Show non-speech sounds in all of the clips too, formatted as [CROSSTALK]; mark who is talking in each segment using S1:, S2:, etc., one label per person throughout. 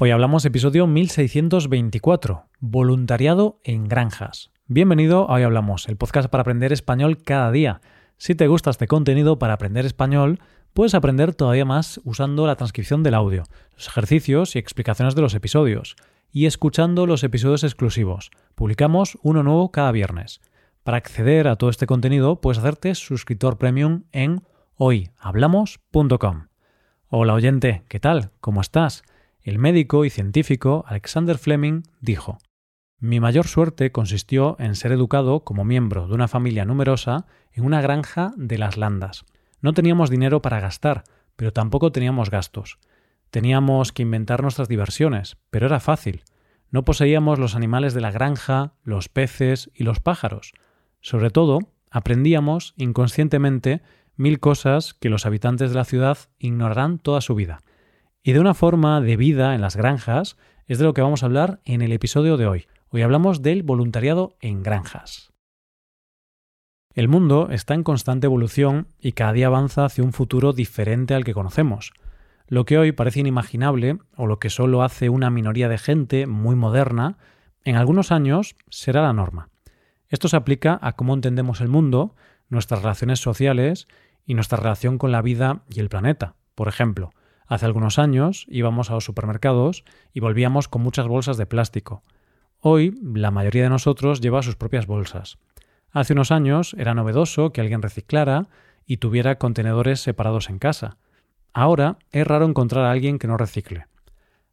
S1: Hoy hablamos episodio 1624, voluntariado en granjas. Bienvenido a Hoy Hablamos, el podcast para aprender español cada día. Si te gusta este contenido para aprender español, puedes aprender todavía más usando la transcripción del audio, los ejercicios y explicaciones de los episodios, y escuchando los episodios exclusivos. Publicamos uno nuevo cada viernes. Para acceder a todo este contenido, puedes hacerte suscriptor premium en hoyhablamos.com. Hola oyente, ¿qué tal? ¿Cómo estás? El médico y científico Alexander Fleming dijo Mi mayor suerte consistió en ser educado como miembro de una familia numerosa en una granja de las Landas. No teníamos dinero para gastar, pero tampoco teníamos gastos. Teníamos que inventar nuestras diversiones, pero era fácil. No poseíamos los animales de la granja, los peces y los pájaros. Sobre todo, aprendíamos inconscientemente mil cosas que los habitantes de la ciudad ignorarán toda su vida. Y de una forma de vida en las granjas es de lo que vamos a hablar en el episodio de hoy. Hoy hablamos del voluntariado en granjas. El mundo está en constante evolución y cada día avanza hacia un futuro diferente al que conocemos. Lo que hoy parece inimaginable, o lo que solo hace una minoría de gente muy moderna, en algunos años será la norma. Esto se aplica a cómo entendemos el mundo, nuestras relaciones sociales y nuestra relación con la vida y el planeta. Por ejemplo, Hace algunos años íbamos a los supermercados y volvíamos con muchas bolsas de plástico. Hoy la mayoría de nosotros lleva sus propias bolsas. Hace unos años era novedoso que alguien reciclara y tuviera contenedores separados en casa. Ahora es raro encontrar a alguien que no recicle.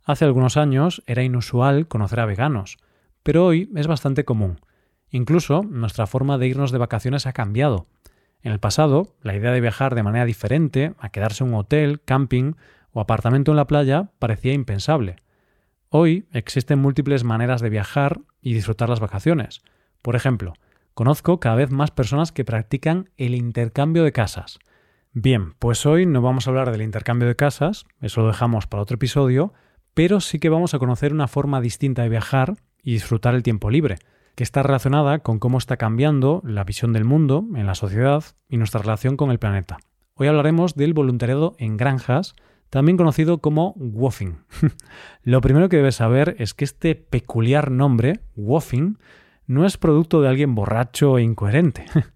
S1: Hace algunos años era inusual conocer a veganos, pero hoy es bastante común. Incluso nuestra forma de irnos de vacaciones ha cambiado. En el pasado, la idea de viajar de manera diferente, a quedarse en un hotel, camping o apartamento en la playa parecía impensable. Hoy existen múltiples maneras de viajar y disfrutar las vacaciones. Por ejemplo, conozco cada vez más personas que practican el intercambio de casas. Bien, pues hoy no vamos a hablar del intercambio de casas, eso lo dejamos para otro episodio, pero sí que vamos a conocer una forma distinta de viajar y disfrutar el tiempo libre, que está relacionada con cómo está cambiando la visión del mundo en la sociedad y nuestra relación con el planeta. Hoy hablaremos del voluntariado en granjas, también conocido como woofing. [LAUGHS] Lo primero que debes saber es que este peculiar nombre, woofing, no es producto de alguien borracho e incoherente. [LAUGHS]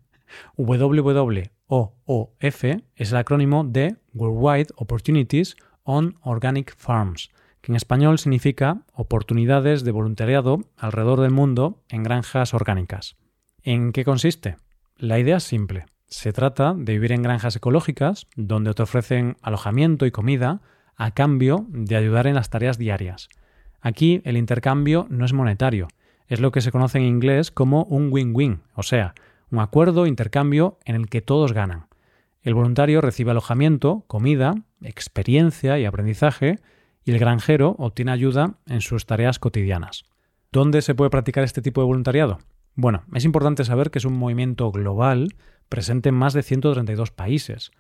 S1: WWOOF es el acrónimo de Worldwide Opportunities on Organic Farms, que en español significa oportunidades de voluntariado alrededor del mundo en granjas orgánicas. ¿En qué consiste? La idea es simple. Se trata de vivir en granjas ecológicas donde te ofrecen alojamiento y comida a cambio de ayudar en las tareas diarias. Aquí el intercambio no es monetario, es lo que se conoce en inglés como un win-win, o sea, un acuerdo intercambio en el que todos ganan. El voluntario recibe alojamiento, comida, experiencia y aprendizaje, y el granjero obtiene ayuda en sus tareas cotidianas. ¿Dónde se puede practicar este tipo de voluntariado? Bueno, es importante saber que es un movimiento global presente en más de 132 países.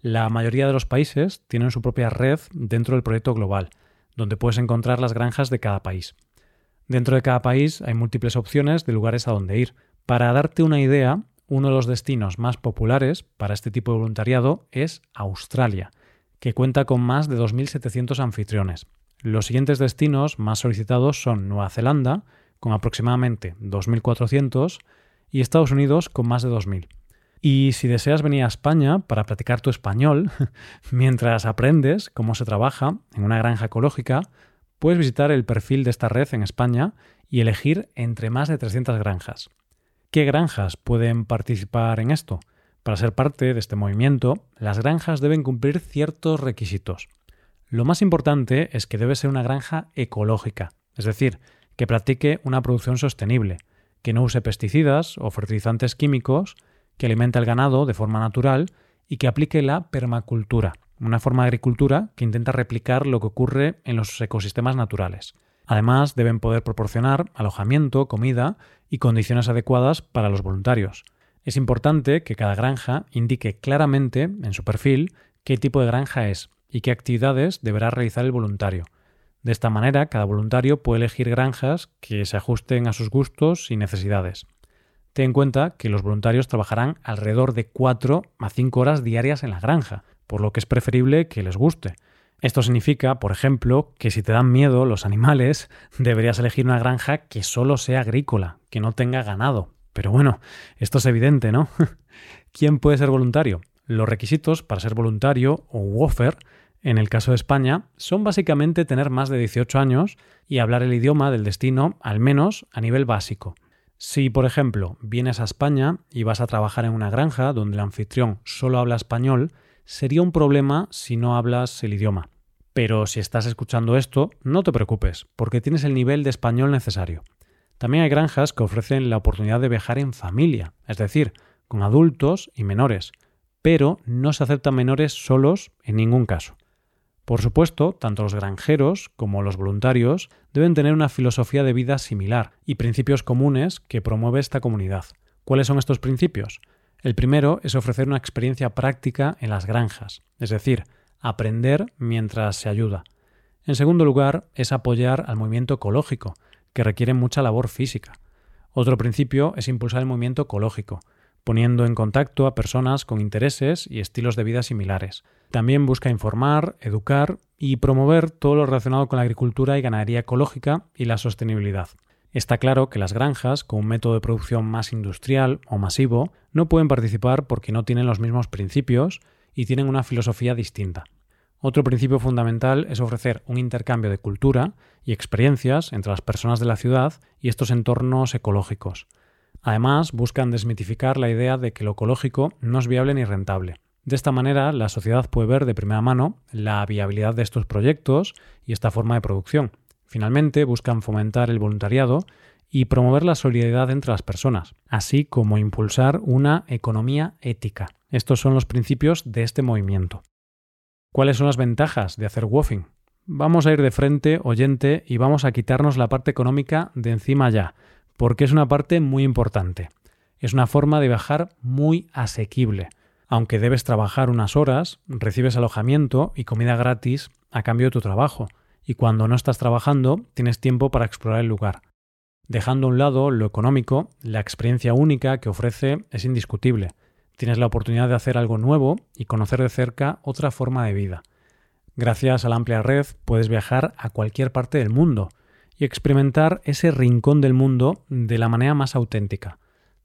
S1: La mayoría de los países tienen su propia red dentro del proyecto global, donde puedes encontrar las granjas de cada país. Dentro de cada país hay múltiples opciones de lugares a donde ir. Para darte una idea, uno de los destinos más populares para este tipo de voluntariado es Australia, que cuenta con más de 2.700 anfitriones. Los siguientes destinos más solicitados son Nueva Zelanda, con aproximadamente 2.400, y Estados Unidos, con más de 2.000. Y si deseas venir a España para practicar tu español [LAUGHS] mientras aprendes cómo se trabaja en una granja ecológica, puedes visitar el perfil de esta red en España y elegir entre más de 300 granjas. ¿Qué granjas pueden participar en esto? Para ser parte de este movimiento, las granjas deben cumplir ciertos requisitos. Lo más importante es que debe ser una granja ecológica, es decir, que practique una producción sostenible, que no use pesticidas o fertilizantes químicos, que alimente al ganado de forma natural y que aplique la permacultura, una forma de agricultura que intenta replicar lo que ocurre en los ecosistemas naturales. Además, deben poder proporcionar alojamiento, comida y condiciones adecuadas para los voluntarios. Es importante que cada granja indique claramente en su perfil qué tipo de granja es y qué actividades deberá realizar el voluntario. De esta manera, cada voluntario puede elegir granjas que se ajusten a sus gustos y necesidades. Ten en cuenta que los voluntarios trabajarán alrededor de 4 a 5 horas diarias en la granja, por lo que es preferible que les guste. Esto significa, por ejemplo, que si te dan miedo los animales, [LAUGHS] deberías elegir una granja que solo sea agrícola, que no tenga ganado. Pero bueno, esto es evidente, ¿no? [LAUGHS] ¿Quién puede ser voluntario? Los requisitos para ser voluntario o WOFER, en el caso de España, son básicamente tener más de 18 años y hablar el idioma del destino, al menos a nivel básico. Si, por ejemplo, vienes a España y vas a trabajar en una granja donde el anfitrión solo habla español, sería un problema si no hablas el idioma. Pero si estás escuchando esto, no te preocupes, porque tienes el nivel de español necesario. También hay granjas que ofrecen la oportunidad de viajar en familia, es decir, con adultos y menores, pero no se aceptan menores solos en ningún caso. Por supuesto, tanto los granjeros como los voluntarios deben tener una filosofía de vida similar y principios comunes que promueve esta comunidad. ¿Cuáles son estos principios? El primero es ofrecer una experiencia práctica en las granjas, es decir, aprender mientras se ayuda. En segundo lugar, es apoyar al movimiento ecológico, que requiere mucha labor física. Otro principio es impulsar el movimiento ecológico, poniendo en contacto a personas con intereses y estilos de vida similares. También busca informar, educar y promover todo lo relacionado con la agricultura y ganadería ecológica y la sostenibilidad. Está claro que las granjas, con un método de producción más industrial o masivo, no pueden participar porque no tienen los mismos principios y tienen una filosofía distinta. Otro principio fundamental es ofrecer un intercambio de cultura y experiencias entre las personas de la ciudad y estos entornos ecológicos. Además, buscan desmitificar la idea de que lo ecológico no es viable ni rentable. De esta manera, la sociedad puede ver de primera mano la viabilidad de estos proyectos y esta forma de producción. Finalmente, buscan fomentar el voluntariado y promover la solidaridad entre las personas, así como impulsar una economía ética. Estos son los principios de este movimiento. ¿Cuáles son las ventajas de hacer woofing? Vamos a ir de frente, oyente, y vamos a quitarnos la parte económica de encima ya, porque es una parte muy importante. Es una forma de viajar muy asequible. Aunque debes trabajar unas horas, recibes alojamiento y comida gratis a cambio de tu trabajo, y cuando no estás trabajando tienes tiempo para explorar el lugar. Dejando a un lado lo económico, la experiencia única que ofrece es indiscutible. Tienes la oportunidad de hacer algo nuevo y conocer de cerca otra forma de vida. Gracias a la amplia red puedes viajar a cualquier parte del mundo, y experimentar ese rincón del mundo de la manera más auténtica.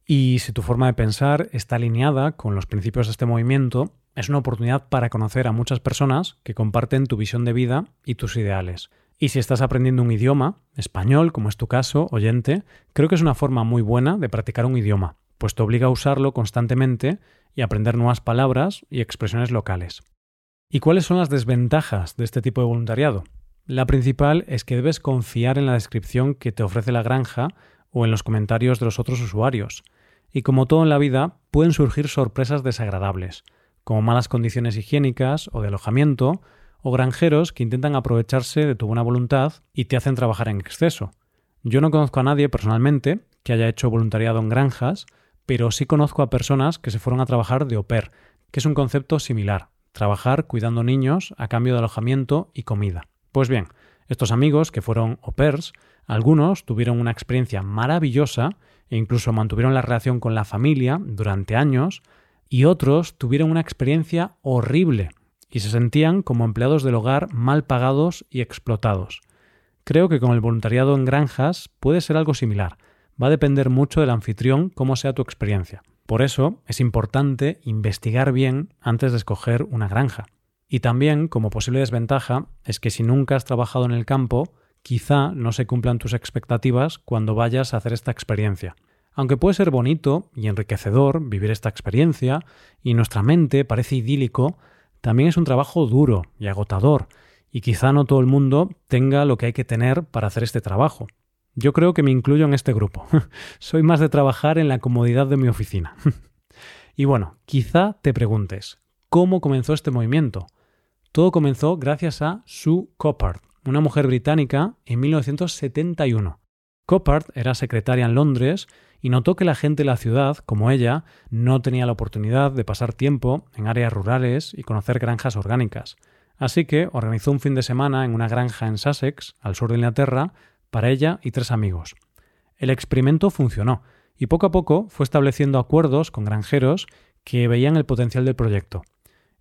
S1: Y si tu forma de pensar está alineada con los principios de este movimiento, es una oportunidad para conocer a muchas personas que comparten tu visión de vida y tus ideales. Y si estás aprendiendo un idioma, español, como es tu caso, oyente, creo que es una forma muy buena de practicar un idioma, pues te obliga a usarlo constantemente y aprender nuevas palabras y expresiones locales. ¿Y cuáles son las desventajas de este tipo de voluntariado? La principal es que debes confiar en la descripción que te ofrece la granja o en los comentarios de los otros usuarios. Y como todo en la vida, pueden surgir sorpresas desagradables, como malas condiciones higiénicas o de alojamiento, o granjeros que intentan aprovecharse de tu buena voluntad y te hacen trabajar en exceso. Yo no conozco a nadie personalmente que haya hecho voluntariado en granjas, pero sí conozco a personas que se fueron a trabajar de au pair, que es un concepto similar, trabajar cuidando niños a cambio de alojamiento y comida. Pues bien, estos amigos que fueron au pairs, algunos tuvieron una experiencia maravillosa e incluso mantuvieron la relación con la familia durante años, y otros tuvieron una experiencia horrible y se sentían como empleados del hogar mal pagados y explotados. Creo que con el voluntariado en granjas puede ser algo similar. Va a depender mucho del anfitrión cómo sea tu experiencia. Por eso es importante investigar bien antes de escoger una granja. Y también, como posible desventaja, es que si nunca has trabajado en el campo, quizá no se cumplan tus expectativas cuando vayas a hacer esta experiencia. Aunque puede ser bonito y enriquecedor vivir esta experiencia, y nuestra mente parece idílico, también es un trabajo duro y agotador, y quizá no todo el mundo tenga lo que hay que tener para hacer este trabajo. Yo creo que me incluyo en este grupo. [LAUGHS] Soy más de trabajar en la comodidad de mi oficina. [LAUGHS] y bueno, quizá te preguntes, ¿cómo comenzó este movimiento? Todo comenzó gracias a Sue Coppard, una mujer británica, en 1971. Coppard era secretaria en Londres y notó que la gente de la ciudad, como ella, no tenía la oportunidad de pasar tiempo en áreas rurales y conocer granjas orgánicas. Así que organizó un fin de semana en una granja en Sussex, al sur de Inglaterra, para ella y tres amigos. El experimento funcionó y poco a poco fue estableciendo acuerdos con granjeros que veían el potencial del proyecto.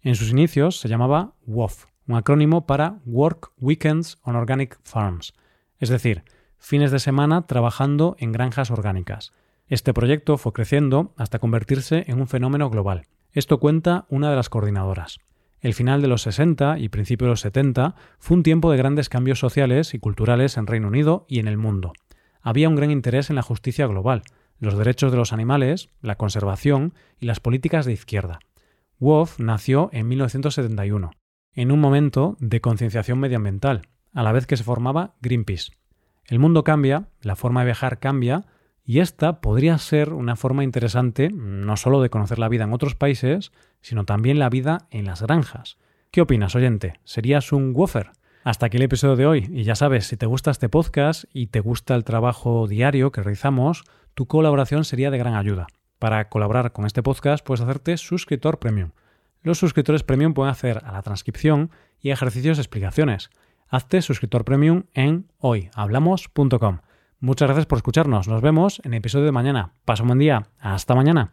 S1: En sus inicios se llamaba WOF, un acrónimo para Work Weekends on Organic Farms, es decir, fines de semana trabajando en granjas orgánicas. Este proyecto fue creciendo hasta convertirse en un fenómeno global. Esto cuenta una de las coordinadoras. El final de los 60 y principio de los 70 fue un tiempo de grandes cambios sociales y culturales en Reino Unido y en el mundo. Había un gran interés en la justicia global, los derechos de los animales, la conservación y las políticas de izquierda. WOF nació en 1971, en un momento de concienciación medioambiental, a la vez que se formaba Greenpeace. El mundo cambia, la forma de viajar cambia, y esta podría ser una forma interesante no solo de conocer la vida en otros países, sino también la vida en las granjas. ¿Qué opinas, oyente? ¿Serías un wofer? Hasta aquí el episodio de hoy. Y ya sabes, si te gusta este podcast y te gusta el trabajo diario que realizamos, tu colaboración sería de gran ayuda. Para colaborar con este podcast puedes hacerte suscriptor premium. Los suscriptores premium pueden hacer a la transcripción y ejercicios de explicaciones. Hazte suscriptor premium en hoyhablamos.com. Muchas gracias por escucharnos. Nos vemos en el episodio de mañana. Pasa un buen día. Hasta mañana.